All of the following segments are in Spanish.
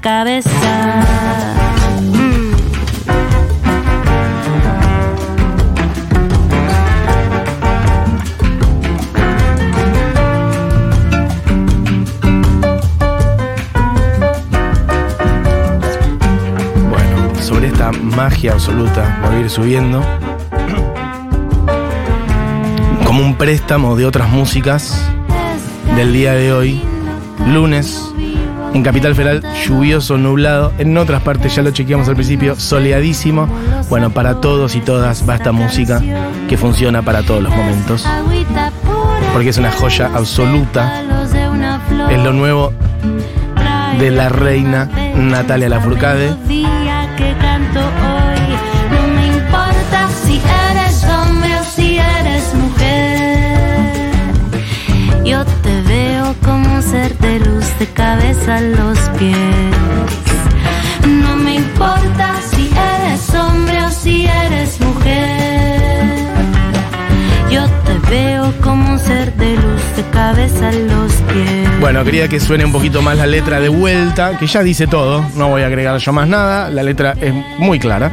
cabeza. Mm. Bueno, sobre esta magia absoluta, voy a ir subiendo. Como un préstamo de otras músicas del día de hoy, lunes, en Capital Federal, lluvioso, nublado. En otras partes, ya lo chequeamos al principio, soleadísimo. Bueno, para todos y todas va esta música que funciona para todos los momentos. Porque es una joya absoluta. Es lo nuevo de la reina Natalia Lafourcade. Yo te veo como un luz de cabeza a los pies. No me importa si eres hombre o si eres mujer. Yo te veo como un ser de luz de cabeza a los pies. Bueno, quería que suene un poquito más la letra de vuelta, que ya dice todo, no voy a agregar yo más nada, la letra es muy clara.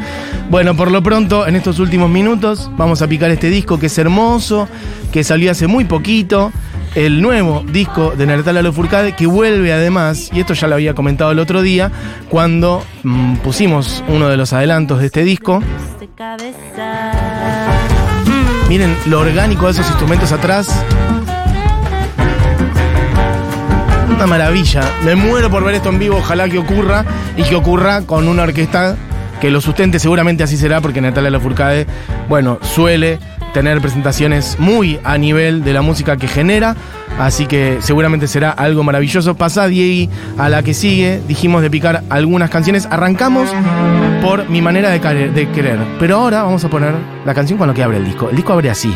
Bueno, por lo pronto, en estos últimos minutos, vamos a picar este disco que es hermoso, que salió hace muy poquito, el nuevo disco de Natalia Lafourcade, que vuelve además, y esto ya lo había comentado el otro día, cuando mm, pusimos uno de los adelantos de este disco. Miren lo orgánico de esos instrumentos atrás. Una maravilla. Me muero por ver esto en vivo. Ojalá que ocurra y que ocurra con una orquesta que lo sustente. Seguramente así será porque Natalia Lafourcade, bueno, suele tener presentaciones muy a nivel de la música que genera. Así que seguramente será algo maravilloso. Pasa, Diego, a la que sigue. Dijimos de picar algunas canciones. Arrancamos por mi manera de, de querer. Pero ahora vamos a poner la canción con la que abre el disco. El disco abre así.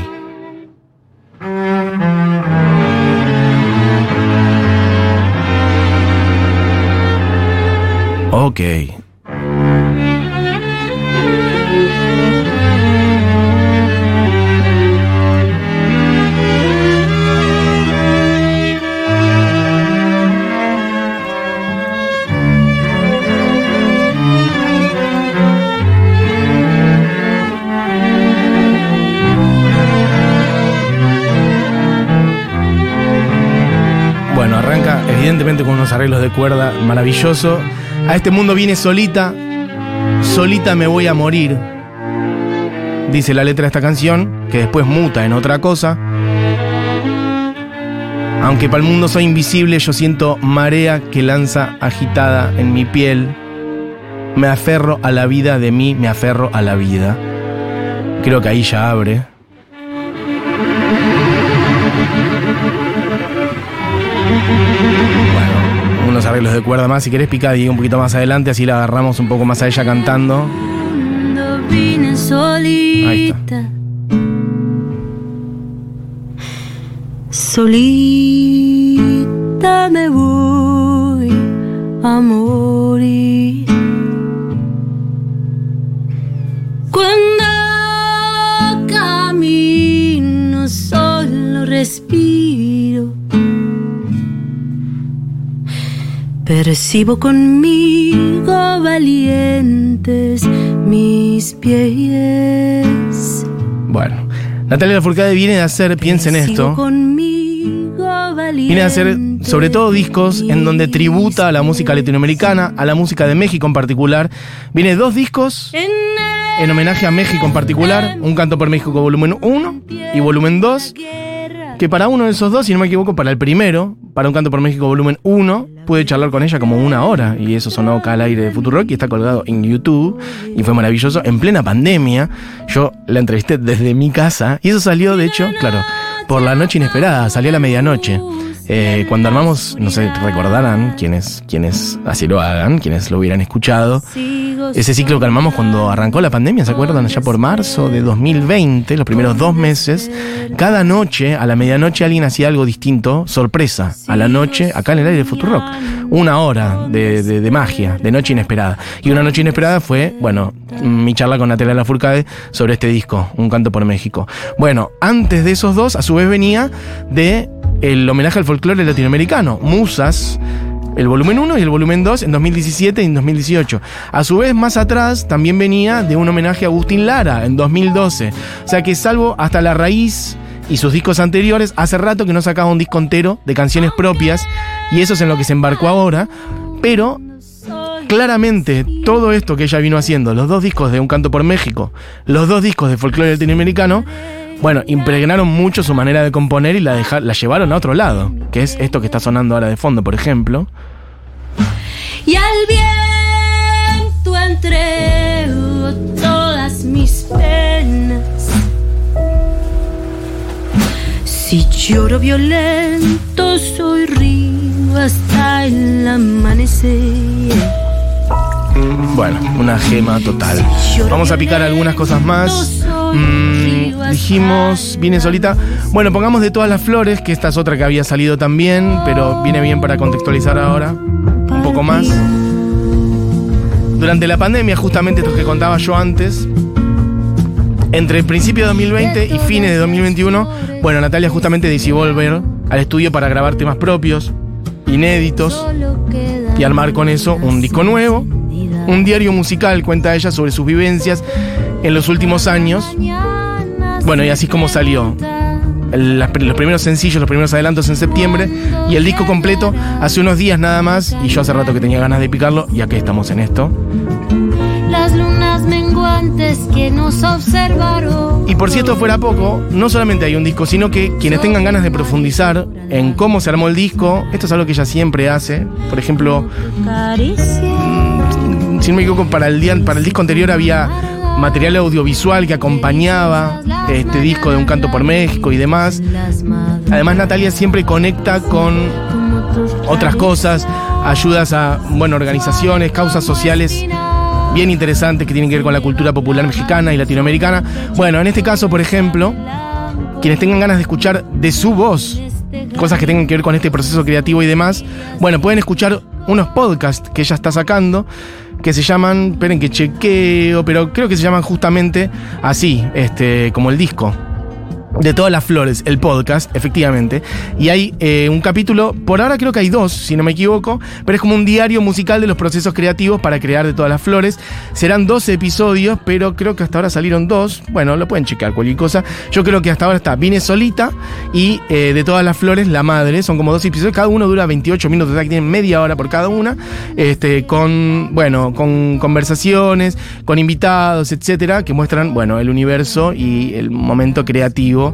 Ok. Evidentemente con unos arreglos de cuerda maravilloso. A este mundo viene solita, solita me voy a morir. Dice la letra de esta canción, que después muta en otra cosa. Aunque para el mundo soy invisible, yo siento marea que lanza agitada en mi piel. Me aferro a la vida de mí, me aferro a la vida. Creo que ahí ya abre. Bueno, unos arreglos de cuerda más. Si querés picar y un poquito más adelante, así la agarramos un poco más a ella cantando. Vine solita. Solita me voy a Percibo conmigo valientes mis pies. Bueno, Natalia Lafourcade viene de hacer, piensen esto, conmigo viene de hacer sobre todo discos en donde tributa a la música latinoamericana, a la música de México en particular. Viene dos discos En en homenaje a México en particular, Un Canto por México volumen 1 y volumen 2. Que para uno de esos dos, si no me equivoco, para el primero, para Un Canto por México volumen 1, pude charlar con ella como una hora. Y eso sonó acá al aire de Futurock y está colgado en YouTube. Y fue maravilloso. En plena pandemia, yo la entrevisté desde mi casa. Y eso salió, de hecho, claro, por la noche inesperada. Salió a la medianoche. Eh, cuando armamos, no sé, recordarán quienes, quienes así lo hagan, quienes lo hubieran escuchado. Ese ciclo que armamos cuando arrancó la pandemia, ¿se acuerdan? Allá por marzo de 2020, los primeros dos meses, cada noche, a la medianoche, alguien hacía algo distinto, sorpresa, a la noche, acá en el aire de Futurock. Una hora de, de- de magia, de noche inesperada. Y una noche inesperada fue, bueno, mi charla con Natalia Lafourcade sobre este disco, Un Canto por México. Bueno, antes de esos dos, a su vez venía de el homenaje al folclore latinoamericano, Musas, el volumen 1 y el volumen 2 en 2017 y en 2018. A su vez, más atrás también venía de un homenaje a Agustín Lara en 2012. O sea que salvo hasta la raíz y sus discos anteriores, hace rato que no sacaba un disco entero de canciones propias y eso es en lo que se embarcó ahora. Pero claramente todo esto que ella vino haciendo, los dos discos de Un Canto por México, los dos discos de folclore latinoamericano, bueno, impregnaron mucho su manera de componer y la, la llevaron a otro lado, que es esto que está sonando ahora de fondo, por ejemplo. Y al viento entrego todas mis penas. Si lloro violento, soy río hasta el amanecer. Bueno, una gema total. Vamos a picar algunas cosas más. Mm, dijimos, viene solita. Bueno, pongamos de todas las flores, que esta es otra que había salido también, pero viene bien para contextualizar ahora un poco más. Durante la pandemia, justamente esto que contaba yo antes, entre el principio de 2020 y fines de 2021, bueno, Natalia justamente decidió volver al estudio para grabar temas propios, inéditos, y armar con eso un disco nuevo un diario musical, cuenta ella, sobre sus vivencias en los últimos años. Bueno, y así como salió. los primeros sencillos, los primeros adelantos en septiembre y el disco completo hace unos días nada más y yo hace rato que tenía ganas de picarlo y aquí estamos en esto. Las lunas menguantes que nos observaron. Y por si esto fuera poco, no solamente hay un disco, sino que quienes tengan ganas de profundizar en cómo se armó el disco, esto es algo que ella siempre hace. Por ejemplo, si no me equivoco, para el, día, para el disco anterior había material audiovisual que acompañaba este disco de Un Canto por México y demás. Además, Natalia siempre conecta con otras cosas, ayudas a bueno, organizaciones, causas sociales bien interesantes que tienen que ver con la cultura popular mexicana y latinoamericana. Bueno, en este caso, por ejemplo, quienes tengan ganas de escuchar de su voz cosas que tengan que ver con este proceso creativo y demás, bueno, pueden escuchar unos podcasts que ella está sacando que se llaman, esperen que chequeo, pero creo que se llaman justamente así, este, como el disco de todas las flores, el podcast, efectivamente. Y hay eh, un capítulo, por ahora creo que hay dos, si no me equivoco, pero es como un diario musical de los procesos creativos para crear de todas las flores. Serán 12 episodios, pero creo que hasta ahora salieron dos. Bueno, lo pueden checar, cualquier cosa. Yo creo que hasta ahora está Vine Solita y eh, de todas las flores, La Madre. Son como dos episodios, cada uno dura 28 minutos, o sea que tienen media hora por cada una. Este, con, bueno, con conversaciones, con invitados, etcétera, que muestran, bueno, el universo y el momento creativo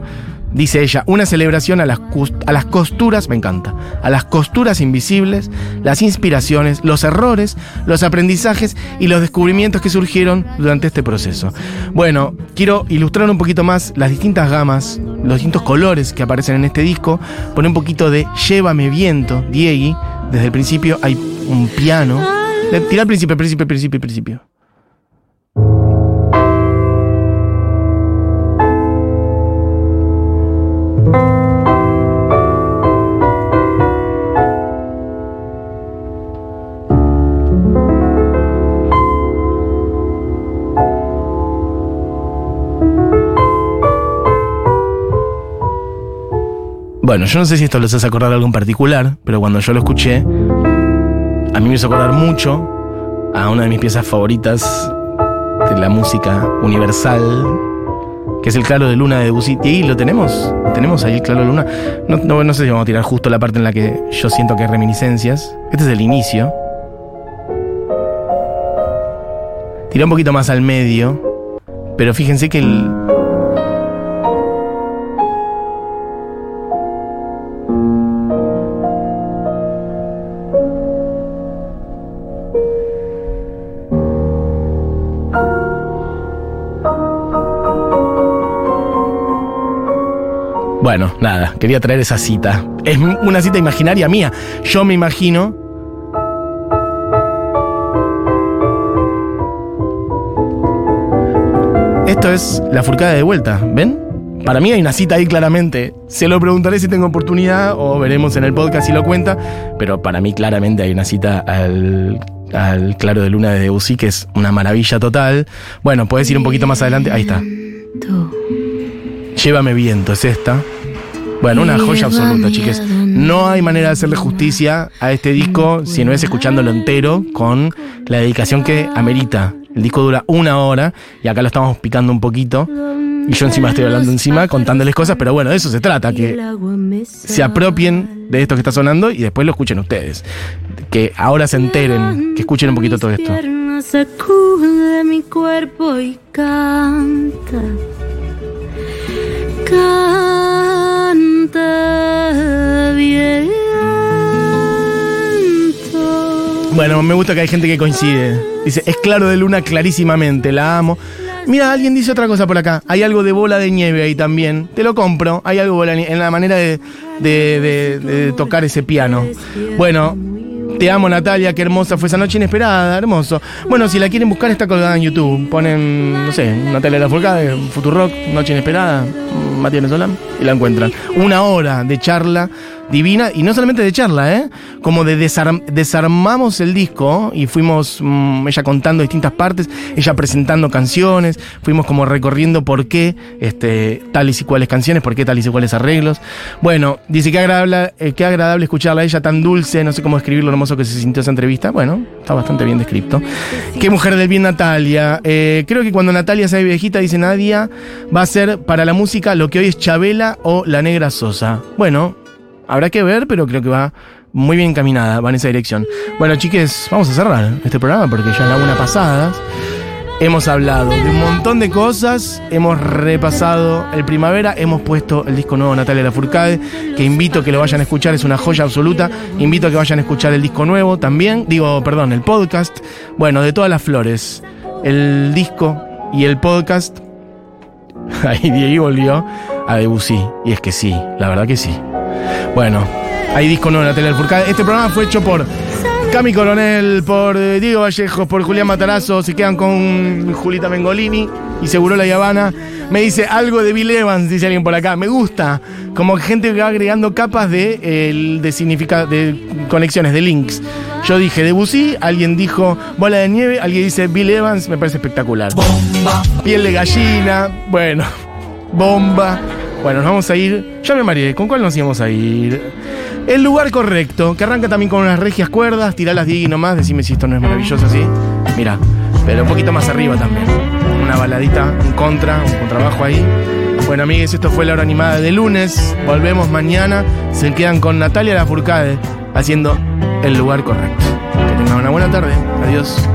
dice ella, una celebración a las, a las costuras, me encanta, a las costuras invisibles, las inspiraciones, los errores, los aprendizajes y los descubrimientos que surgieron durante este proceso. Bueno, quiero ilustrar un poquito más las distintas gamas, los distintos colores que aparecen en este disco, poner un poquito de Llévame viento, Diegui, desde el principio hay un piano. Tira al principio, principio, principio, principio. Bueno, yo no sé si esto les hace acordar algo en particular, pero cuando yo lo escuché, a mí me hizo acordar mucho a una de mis piezas favoritas de la música universal, que es el Claro de Luna de Debussy. Y ahí lo tenemos, tenemos ahí el Claro de Luna. No, sé si vamos a tirar justo la parte en la que yo siento que hay reminiscencias. Este es el inicio. Tira un poquito más al medio, pero fíjense que el, Bueno, nada, quería traer esa cita. Es una cita imaginaria mía. Yo me imagino Esto es la furcada de vuelta, ¿ven? Para mí hay una cita ahí claramente. Se lo preguntaré si tengo oportunidad o veremos en el podcast si lo cuenta, pero para mí claramente hay una cita al, al Claro de Luna de Debussy que es una maravilla total. Bueno, puedes ir un poquito más adelante. Ahí está. Llévame viento, es esta. Bueno, una joya absoluta, chiques. No hay manera de hacerle justicia a este disco si no es escuchándolo entero con la dedicación que amerita. El disco dura una hora y acá lo estamos picando un poquito. Y yo encima estoy hablando encima, contándoles cosas, pero bueno, de eso se trata, que se apropien de esto que está sonando y después lo escuchen ustedes. Que ahora se enteren, que escuchen un poquito todo esto. Sacude mi cuerpo y canta. Canta viento. Bueno, me gusta que hay gente que coincide. Dice, es claro de luna clarísimamente, la amo. Mira, alguien dice otra cosa por acá. Hay algo de bola de nieve ahí también. Te lo compro. Hay algo de en la manera de, de- tocar ese piano. Bueno, te amo Natalia, qué hermosa fue esa noche inesperada, hermoso. Bueno, si la quieren buscar está colgada en YouTube. Ponen, no sé, Natalia Lafourcade, Futurock, Noche Inesperada, Matías Solán, y la encuentran. Una hora de charla divina, y no solamente de charla, ¿eh? Como de desarm- desarmamos el disco y fuimos, mm, ella contando distintas partes, ella presentando canciones, fuimos como recorriendo por qué este, tales y cuales canciones, por qué tales y cuales arreglos. Bueno, dice que agradable, eh, qué agradable escucharla a ella tan dulce, no sé cómo describir lo hermoso que se sintió esa entrevista. Bueno, está bastante bien descrito. Qué mujer del bien Natalia. Eh, creo que cuando Natalia sea viejita, dice Nadia, va a ser para la música lo que hoy es Chabela o La Negra Sosa. Bueno, habrá que ver, pero creo que va muy bien encaminada, va en esa dirección. Bueno, chiques, vamos a cerrar este programa porque ya es la una pasada. Hemos hablado de un montón de cosas, hemos repasado el primavera, hemos puesto el disco nuevo de Natalia Lafourcade, que invito a que lo vayan a escuchar, es una joya absoluta. Invito a que vayan a escuchar el disco nuevo también, digo, perdón, el podcast. Bueno, de todas las flores, el disco y el podcast. Ahí Diego volvió a Debussy, y es que sí, la verdad que sí. Bueno, hay disco nuevo de Natalia Lafourcade. Este programa fue hecho por Cami Coronel, por eh, Diego Vallejos, por Julián Matarazo. Se quedan con Julita Mengolini y Seguro La Habana. Me dice algo de Bill Evans, dice alguien por acá. Me gusta. Como gente que va agregando capas de, eh, de, significa, de conexiones, de links. Yo dije Debussy, alguien dijo Bola de Nieve, alguien dice Bill Evans, me parece espectacular. Piel de gallina, bueno, bomba. Bueno, nos vamos a ir. Ya me mareé, ¿con cuál nos íbamos a ir? El lugar correcto, que arranca también con unas regias cuerdas, tirá las Diego nomás, decime si esto no es maravilloso así. Mira, pero un poquito más arriba también. Una baladita, un contra, un contrabajo ahí. Bueno, amigues, esto fue la hora animada de lunes. Volvemos mañana. Se quedan con Natalia Lafourcade haciendo el lugar correcto. Que tengan una buena tarde. Adiós.